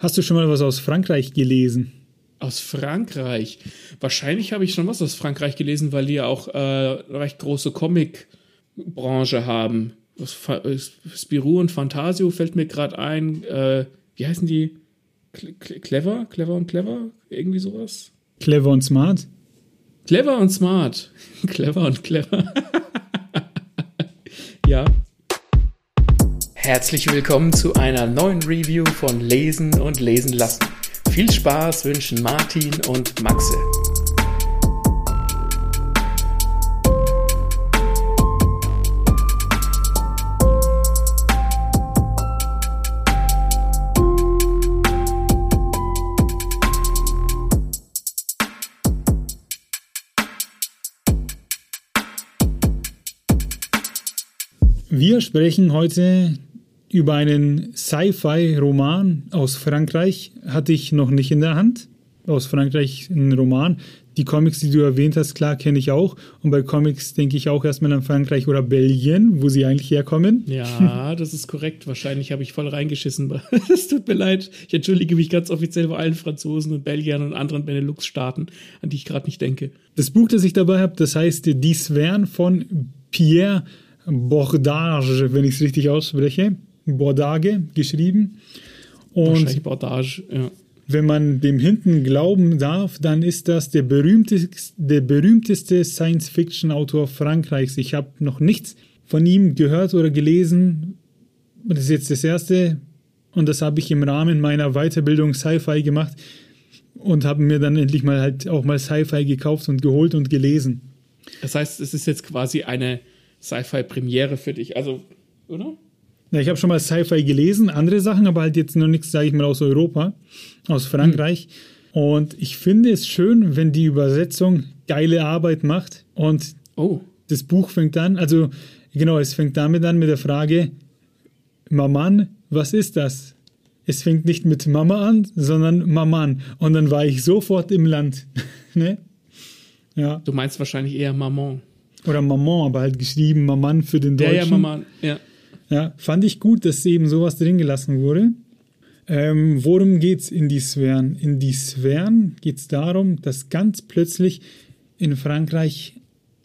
Hast du schon mal was aus Frankreich gelesen? Aus Frankreich? Wahrscheinlich habe ich schon was aus Frankreich gelesen, weil die ja auch äh, recht große Comic-Branche haben. Spirou und Fantasio fällt mir gerade ein. Äh, wie heißen die? Clever? Clever und Clever? Irgendwie sowas? Clever und Smart? Clever und Smart. clever und Clever. ja. Herzlich willkommen zu einer neuen Review von Lesen und Lesen lassen. Viel Spaß wünschen Martin und Maxe. Wir sprechen heute über einen Sci-Fi-Roman aus Frankreich. Hatte ich noch nicht in der Hand. Aus Frankreich ein Roman. Die Comics, die du erwähnt hast, klar kenne ich auch. Und bei Comics denke ich auch erstmal an Frankreich oder Belgien, wo sie eigentlich herkommen. Ja, das ist korrekt. Wahrscheinlich habe ich voll reingeschissen. Es tut mir leid. Ich entschuldige mich ganz offiziell bei allen Franzosen und Belgiern und anderen Benelux-Staaten, an die ich gerade nicht denke. Das Buch, das ich dabei habe, das heißt Die Svern von Pierre Bordage, wenn ich es richtig ausspreche. Bordage geschrieben. Und Bordage, ja. Wenn man dem hinten glauben darf, dann ist das der berühmteste, der berühmteste Science-Fiction-Autor Frankreichs. Ich habe noch nichts von ihm gehört oder gelesen. Das ist jetzt das erste. Und das habe ich im Rahmen meiner Weiterbildung Sci-Fi gemacht und habe mir dann endlich mal halt auch mal Sci-Fi gekauft und geholt und gelesen. Das heißt, es ist jetzt quasi eine Sci-Fi-Premiere für dich, also, oder? Ja, ich habe schon mal Sci-Fi gelesen, andere Sachen, aber halt jetzt noch nichts, sage ich mal, aus Europa, aus Frankreich. Hm. Und ich finde es schön, wenn die Übersetzung geile Arbeit macht und oh. das Buch fängt an, also genau, es fängt damit an mit der Frage, Maman, was ist das? Es fängt nicht mit Mama an, sondern Maman. Und dann war ich sofort im Land. ne? Ja. Du meinst wahrscheinlich eher Maman. Oder Maman, aber halt geschrieben Maman für den Deutschen. Ja, ja, Maman, ja. Ja, fand ich gut, dass eben sowas drin gelassen wurde. Ähm, worum geht's in die Sphären? In die Sphären geht es darum, dass ganz plötzlich in Frankreich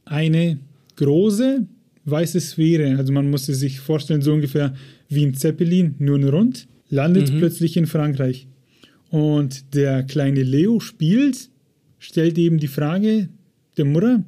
eine große weiße Sphäre, also man musste sich vorstellen, so ungefähr wie ein Zeppelin, nur ein Rund, landet mhm. plötzlich in Frankreich. Und der kleine Leo spielt, stellt eben die Frage der Mutter,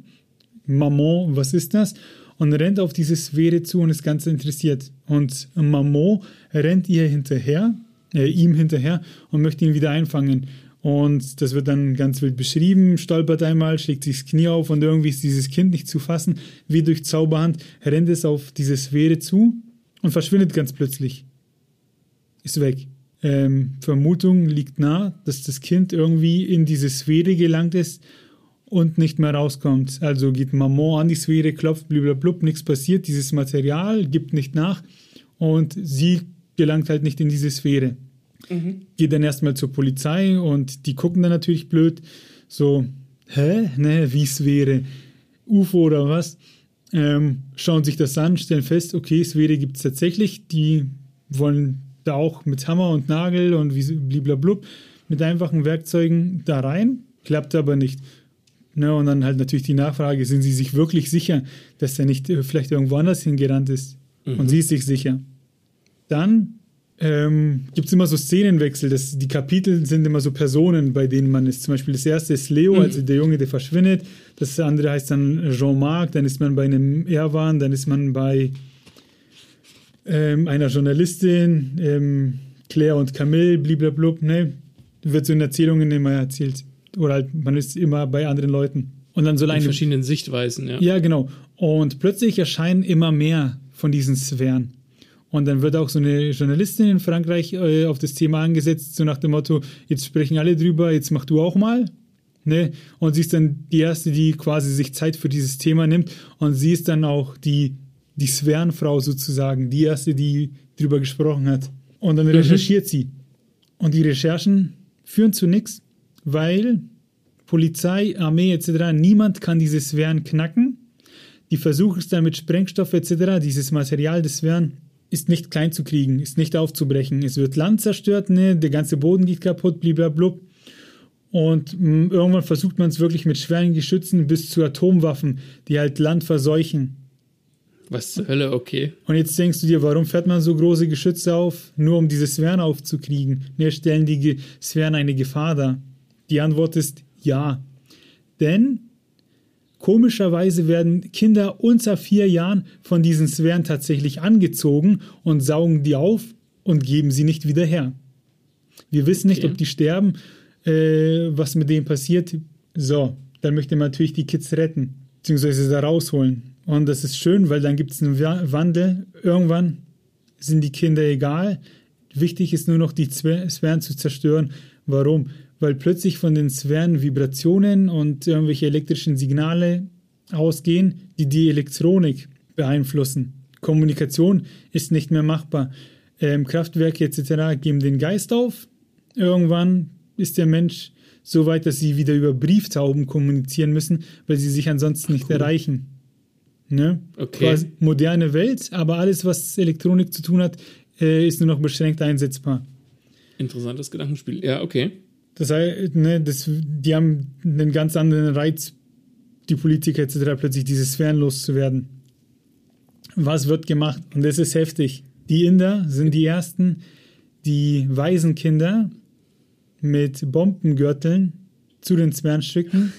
Maman, was ist das? Und rennt auf diese Sphäre zu und ist ganz interessiert. Und Maman rennt ihr hinterher, äh, ihm hinterher und möchte ihn wieder einfangen. Und das wird dann ganz wild beschrieben, stolpert einmal, schlägt sich das Knie auf und irgendwie ist dieses Kind nicht zu fassen. Wie durch Zauberhand rennt es auf diese Sphäre zu und verschwindet ganz plötzlich. Ist weg. Ähm, Vermutung liegt nah, dass das Kind irgendwie in diese Sphäre gelangt ist und nicht mehr rauskommt. Also geht Maman an die Sphäre, klopft, blablabla, nichts passiert, dieses Material gibt nicht nach und sie gelangt halt nicht in diese Sphäre. Mhm. Geht dann erstmal zur Polizei und die gucken dann natürlich blöd, so, hä, ne, wie Sphäre, UFO oder was? Ähm, schauen sich das an, stellen fest, okay, Sphäre gibt es tatsächlich, die wollen da auch mit Hammer und Nagel und wie blablabla mit einfachen Werkzeugen da rein, klappt aber nicht. Ne, und dann halt natürlich die Nachfrage, sind Sie sich wirklich sicher, dass er nicht äh, vielleicht irgendwo anders hingerannt ist? Mhm. Und sie ist sich sicher. Dann ähm, gibt es immer so Szenenwechsel. Das, die Kapitel sind immer so Personen, bei denen man ist. Zum Beispiel das erste ist Leo, mhm. also der Junge, der verschwindet. Das andere heißt dann Jean-Marc, dann ist man bei einem Erwan, dann ist man bei ähm, einer Journalistin, ähm, Claire und Camille, blablabla. Ne? Wird so in Erzählungen immer erzählt. Oder halt, man ist immer bei anderen Leuten. Und dann soll In verschiedenen Sichtweisen, ja. Ja, genau. Und plötzlich erscheinen immer mehr von diesen Sphären. Und dann wird auch so eine Journalistin in Frankreich äh, auf das Thema angesetzt, so nach dem Motto, jetzt sprechen alle drüber, jetzt mach du auch mal. Ne? Und sie ist dann die Erste, die quasi sich Zeit für dieses Thema nimmt. Und sie ist dann auch die, die Sphärenfrau sozusagen, die Erste, die drüber gesprochen hat. Und dann mhm. recherchiert mhm. sie. Und die Recherchen führen zu nichts weil Polizei, Armee etc., niemand kann diese Sphären knacken. Die versuchen es dann mit Sprengstoff etc., dieses Material des Sphären ist nicht klein zu kriegen, ist nicht aufzubrechen. Es wird Land zerstört, ne? der ganze Boden geht kaputt, blablabla. Und mh, mm, irgendwann versucht man es wirklich mit schweren Geschützen bis zu Atomwaffen, die halt Land verseuchen. Was zur Hölle, okay. Und jetzt denkst du dir, warum fährt man so große Geschütze auf? Nur um diese Sphären aufzukriegen. Ne, stellen die Sphären eine Gefahr dar? Die Antwort ist ja. Denn komischerweise werden Kinder unter vier Jahren von diesen Sphären tatsächlich angezogen und saugen die auf und geben sie nicht wieder her. Wir wissen nicht, okay. ob die sterben, äh, was mit denen passiert. So, dann möchte man natürlich die Kids retten, beziehungsweise da rausholen. Und das ist schön, weil dann gibt es einen Wandel. Irgendwann sind die Kinder egal. Wichtig ist nur noch, die Sphären zu zerstören. Warum? Weil plötzlich von den Sphären Vibrationen und irgendwelche elektrischen Signale ausgehen, die die Elektronik beeinflussen. Kommunikation ist nicht mehr machbar. Ähm, Kraftwerke etc. geben den Geist auf. Irgendwann ist der Mensch so weit, dass sie wieder über Brieftauben kommunizieren müssen, weil sie sich ansonsten nicht cool. erreichen. Ne? Okay. Quasi moderne Welt, aber alles, was Elektronik zu tun hat, äh, ist nur noch beschränkt einsetzbar. Interessantes Gedankenspiel. Ja, okay. Das heißt, ne, das, die haben einen ganz anderen Reiz, die Politiker etc., plötzlich diese Sphären loszuwerden. Was wird gemacht? Und das ist heftig. Die Inder sind die ersten, die Waisenkinder mit Bombengürteln zu den Sphären schicken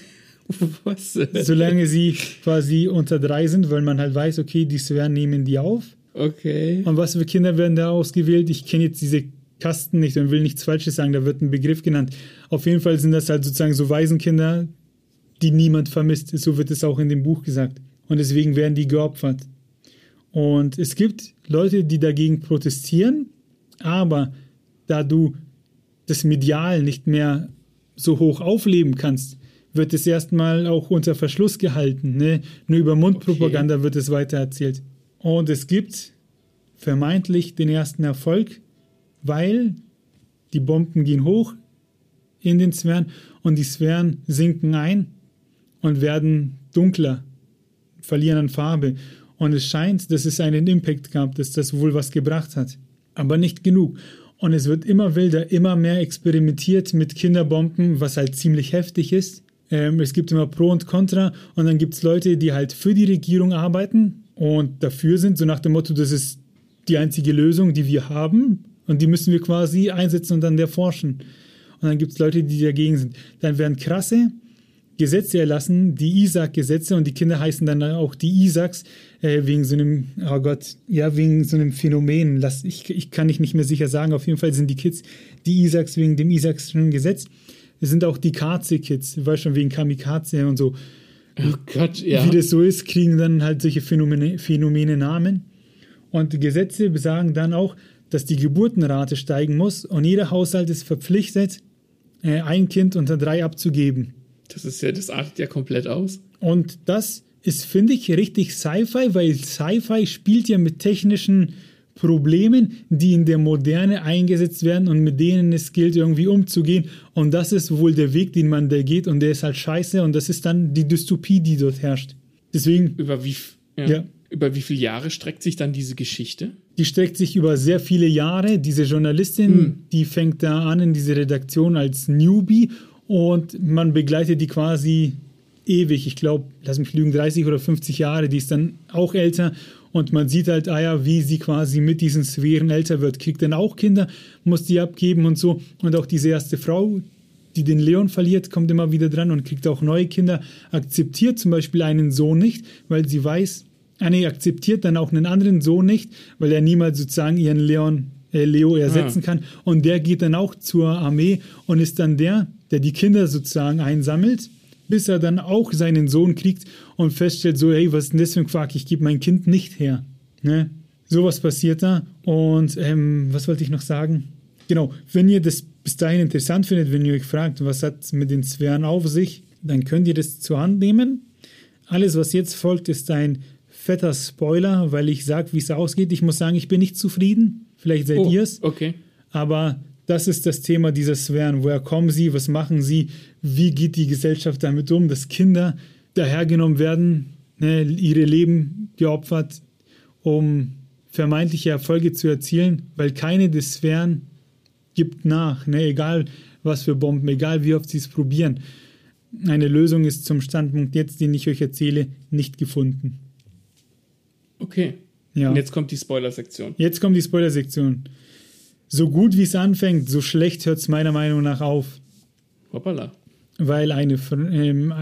Was? Solange sie quasi unter drei sind, weil man halt weiß, okay, die Sphären nehmen die auf. Okay. Und was für Kinder werden da ausgewählt? Ich kenne jetzt diese Kasten nicht und will nichts Falsches sagen, da wird ein Begriff genannt. Auf jeden Fall sind das halt sozusagen so Waisenkinder, die niemand vermisst. So wird es auch in dem Buch gesagt. Und deswegen werden die geopfert. Und es gibt Leute, die dagegen protestieren, aber da du das Medial nicht mehr so hoch aufleben kannst, wird es erstmal auch unter Verschluss gehalten. Ne? Nur über Mundpropaganda okay. wird es weitererzählt. Und es gibt vermeintlich den ersten Erfolg, weil die Bomben gehen hoch in den Sphären und die Sphären sinken ein und werden dunkler, verlieren an Farbe. Und es scheint, dass es einen Impact gab, dass das wohl was gebracht hat. Aber nicht genug. Und es wird immer wilder, immer mehr experimentiert mit Kinderbomben, was halt ziemlich heftig ist. Ähm, es gibt immer Pro und Contra und dann gibt es Leute, die halt für die Regierung arbeiten und dafür sind, so nach dem Motto, das ist die einzige Lösung, die wir haben und die müssen wir quasi einsetzen und dann erforschen. Und dann gibt es Leute, die dagegen sind. Dann werden krasse Gesetze erlassen, die Isaac-Gesetze und die Kinder heißen dann auch die Isaacs äh, wegen so einem, oh Gott, ja, wegen so einem Phänomen. Lass, ich, ich kann nicht mehr sicher sagen, auf jeden Fall sind die Kids die Isaacs wegen dem Isaacschen Gesetz. Es sind auch die Kaze-Kids, weißt schon, wegen Kamikaze und so. Oh Gott, ja. Wie das so ist, kriegen dann halt solche Phänomene, Phänomene Namen. Und die Gesetze besagen dann auch, dass die Geburtenrate steigen muss und jeder Haushalt ist verpflichtet, äh, ein Kind unter drei abzugeben. Das ist ja, das artet ja komplett aus. Und das ist, finde ich, richtig Sci-Fi, weil Sci-Fi spielt ja mit technischen Problemen, die in der Moderne eingesetzt werden und mit denen es gilt, irgendwie umzugehen. Und das ist wohl der Weg, den man da geht und der ist halt scheiße und das ist dann die Dystopie, die dort herrscht. Deswegen. Über wie, ja, ja. Über wie viele Jahre streckt sich dann diese Geschichte? Die streckt sich über sehr viele Jahre. Diese Journalistin, hm. die fängt da an in diese Redaktion als Newbie und man begleitet die quasi ewig. Ich glaube, lass mich lügen, 30 oder 50 Jahre. Die ist dann auch älter und man sieht halt, ah ja, wie sie quasi mit diesen Sphären älter wird. Kriegt dann auch Kinder, muss die abgeben und so. Und auch diese erste Frau, die den Leon verliert, kommt immer wieder dran und kriegt auch neue Kinder. Akzeptiert zum Beispiel einen Sohn nicht, weil sie weiß, nee, akzeptiert dann auch einen anderen Sohn nicht, weil er niemals sozusagen ihren Leon, äh, Leo ersetzen ah. kann. Und der geht dann auch zur Armee und ist dann der, der die Kinder sozusagen einsammelt bis er dann auch seinen Sohn kriegt und feststellt, so, hey, was ist denn das für ein Quark? Ich gebe mein Kind nicht her. Ne? Sowas passiert da. Und ähm, was wollte ich noch sagen? Genau, wenn ihr das bis dahin interessant findet, wenn ihr euch fragt, was hat es mit den Sphären auf sich, dann könnt ihr das zur Hand nehmen. Alles, was jetzt folgt, ist ein fetter Spoiler, weil ich sage, wie es ausgeht. Ich muss sagen, ich bin nicht zufrieden. Vielleicht seid oh, ihr es. Okay. Aber das ist das Thema dieser Sphären. Woher kommen sie? Was machen sie? Wie geht die Gesellschaft damit um, dass Kinder dahergenommen werden, ne, ihre Leben geopfert, um vermeintliche Erfolge zu erzielen, weil keine der Sphären gibt nach, ne? egal was für Bomben, egal wie oft sie es probieren. Eine Lösung ist zum Standpunkt jetzt, den ich euch erzähle, nicht gefunden. Okay. Ja. Und jetzt kommt die Spoiler-Sektion. Jetzt kommt die Spoiler-Sektion. So gut wie es anfängt, so schlecht hört es meiner Meinung nach auf. Hoppala. Weil eine, ähm,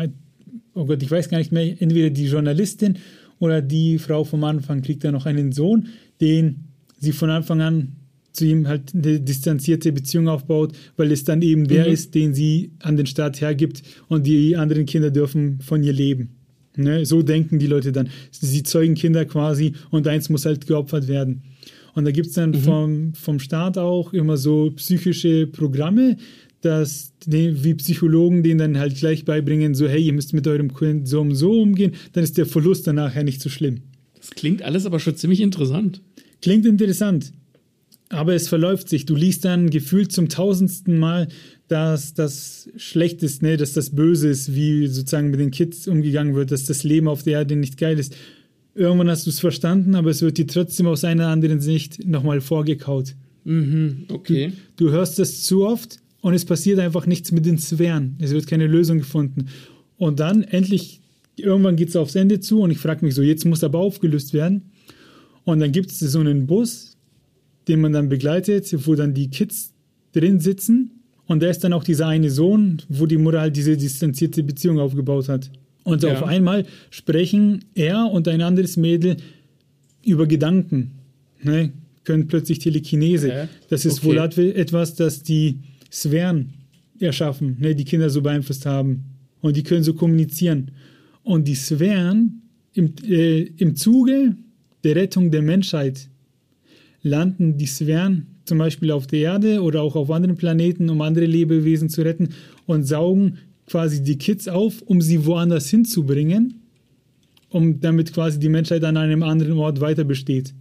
oh Gott, ich weiß gar nicht mehr, entweder die Journalistin oder die Frau vom Anfang kriegt da noch einen Sohn, den sie von Anfang an zu ihm halt eine distanzierte Beziehung aufbaut, weil es dann eben der Mhm. ist, den sie an den Staat hergibt und die anderen Kinder dürfen von ihr leben. Ne? So denken die Leute dann. Sie zeugen Kinder quasi und eins muss halt geopfert werden. Und da gibt es dann vom, vom Staat auch immer so psychische Programme, dass die, wie Psychologen denen dann halt gleich beibringen, so hey, ihr müsst mit eurem Kind so und so umgehen, dann ist der Verlust dann nachher nicht so schlimm. Das klingt alles aber schon ziemlich interessant. Klingt interessant, aber es verläuft sich. Du liest dann gefühlt zum tausendsten Mal, dass das schlecht ist, ne? dass das böse ist, wie sozusagen mit den Kids umgegangen wird, dass das Leben auf der Erde nicht geil ist. Irgendwann hast du es verstanden, aber es wird dir trotzdem aus einer anderen Sicht nochmal vorgekaut. Mhm, okay. Du hörst das zu oft und es passiert einfach nichts mit den Sphären. Es wird keine Lösung gefunden. Und dann endlich, irgendwann geht es aufs Ende zu und ich frage mich so, jetzt muss aber aufgelöst werden. Und dann gibt es so einen Bus, den man dann begleitet, wo dann die Kids drin sitzen. Und da ist dann auch dieser eine Sohn, wo die Mutter halt diese distanzierte Beziehung aufgebaut hat. Und Ja. auf einmal sprechen er und ein anderes Mädel über Gedanken. Ne? Können plötzlich Telekinese. Hä? Das ist Okay. wohl etwas, das die Sphären erschaffen, ne? die Kinder so beeinflusst haben. Und die können so kommunizieren. Und die Sphären im, äh, im Zuge der Rettung der Menschheit landen die Sphären zum Beispiel auf der Erde oder auch auf anderen Planeten, um andere Lebewesen zu retten und saugen quasi die Kids auf, um sie woanders hinzubringen, um damit quasi die Menschheit an einem anderen Ort weiter besteht.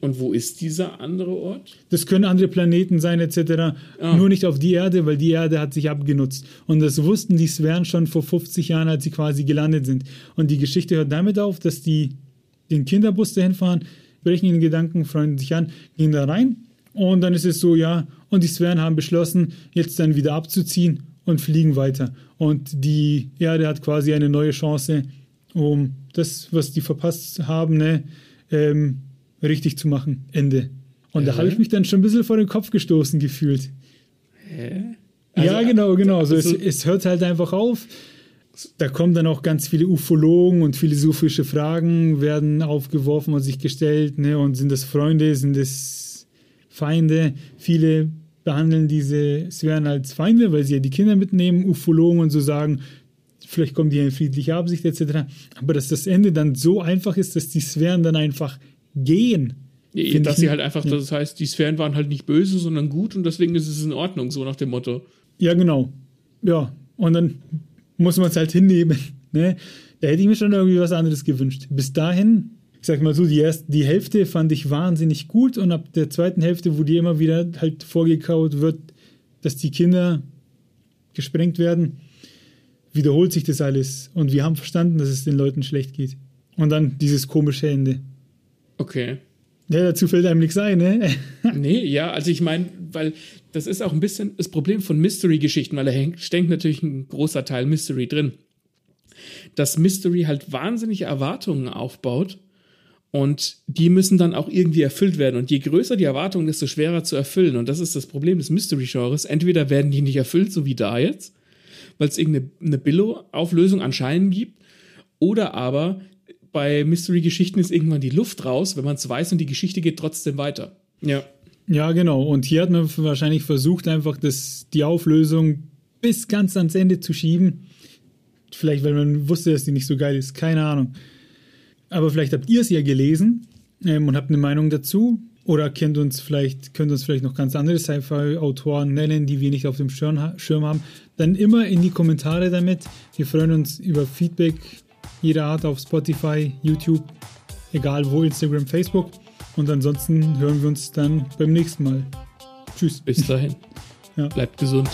Und wo ist dieser andere Ort? Das können andere Planeten sein, etc. Ah. Nur nicht auf die Erde, weil die Erde hat sich abgenutzt. Und das wussten die Sphären schon vor 50 Jahren, als sie quasi gelandet sind. Und die Geschichte hört damit auf, dass die den Kinderbus dahin fahren, brechen ihnen Gedanken, freuen sich an, gehen da rein. Und dann ist es so, ja, und die Sphären haben beschlossen, jetzt dann wieder abzuziehen und fliegen weiter. Und die Erde hat quasi eine neue Chance, um das, was die verpasst haben, ne, ähm, richtig zu machen. Ende. Und da Äh? habe ich mich dann schon ein bisschen vor den Kopf gestoßen gefühlt. Hä? ja, Also, genau, genau. Also also- es, es hört halt einfach auf. Da kommen dann auch ganz viele Ufologen und philosophische Fragen werden aufgeworfen und sich gestellt. Ne? Und sind das Freunde, sind das Feinde? Viele behandeln diese Sphären als Feinde, weil sie ja die Kinder mitnehmen. Ufologen und so sagen, vielleicht kommen die in friedliche Absicht etc. Aber dass das Ende dann so einfach ist, dass die Sphären dann einfach gehen. Ja, dass sie halt einfach, ja. das heißt, die Sphären waren halt nicht böse, sondern gut und deswegen ist es in Ordnung, so nach dem Motto. Ja, genau. Ja, und dann muss man es halt hinnehmen. Ne? Da hätte ich mir schon irgendwie was anderes gewünscht. Bis dahin, ich sag mal so, die, erste, die Hälfte fand ich wahnsinnig gut und ab der zweiten Hälfte, wo die immer wieder halt vorgekaut wird, dass die Kinder gesprengt werden, wiederholt sich das alles. Und wir haben verstanden, dass es den Leuten schlecht geht. Und dann dieses komische Ende. Okay. Ja, dazu fällt einem nichts ein, ne? Nee, ja, also ich meine, weil das ist auch ein bisschen das Problem von Mystery-Geschichten, weil da hängt, steckt natürlich ein großer Teil Mystery drin. Dass Mystery halt wahnsinnige Erwartungen aufbaut und die müssen dann auch irgendwie erfüllt werden. Und je größer die Erwartungen, desto schwerer zu erfüllen. Und das ist das Problem des Mystery-Genres. Entweder werden die nicht erfüllt, so wie da jetzt, weil es irgendeine eine Billo-Auflösung anscheinend gibt, oder aber bei Mystery-Geschichten ist irgendwann die Luft raus, wenn man es weiß und die Geschichte geht trotzdem weiter. Ja. Ja, genau. Und hier hat man wahrscheinlich versucht, einfach das, die Auflösung bis ganz ans Ende zu schieben. Vielleicht, weil man wusste, dass die nicht so geil ist. Keine Ahnung. Aber vielleicht habt ihr es ja gelesen ähm, und habt eine Meinung dazu. Oder kennt uns vielleicht, könnt uns vielleicht noch ganz andere Sci-Fi-Autoren nennen, die wir nicht auf dem Schirm haben. Dann immer in die Kommentare damit. Wir freuen uns über Feedback jeder Art auf Spotify, YouTube, egal wo, Instagram, Facebook. Und ansonsten hören wir uns dann beim nächsten Mal. Tschüss. Bis dahin. Ja. Bleibt gesund.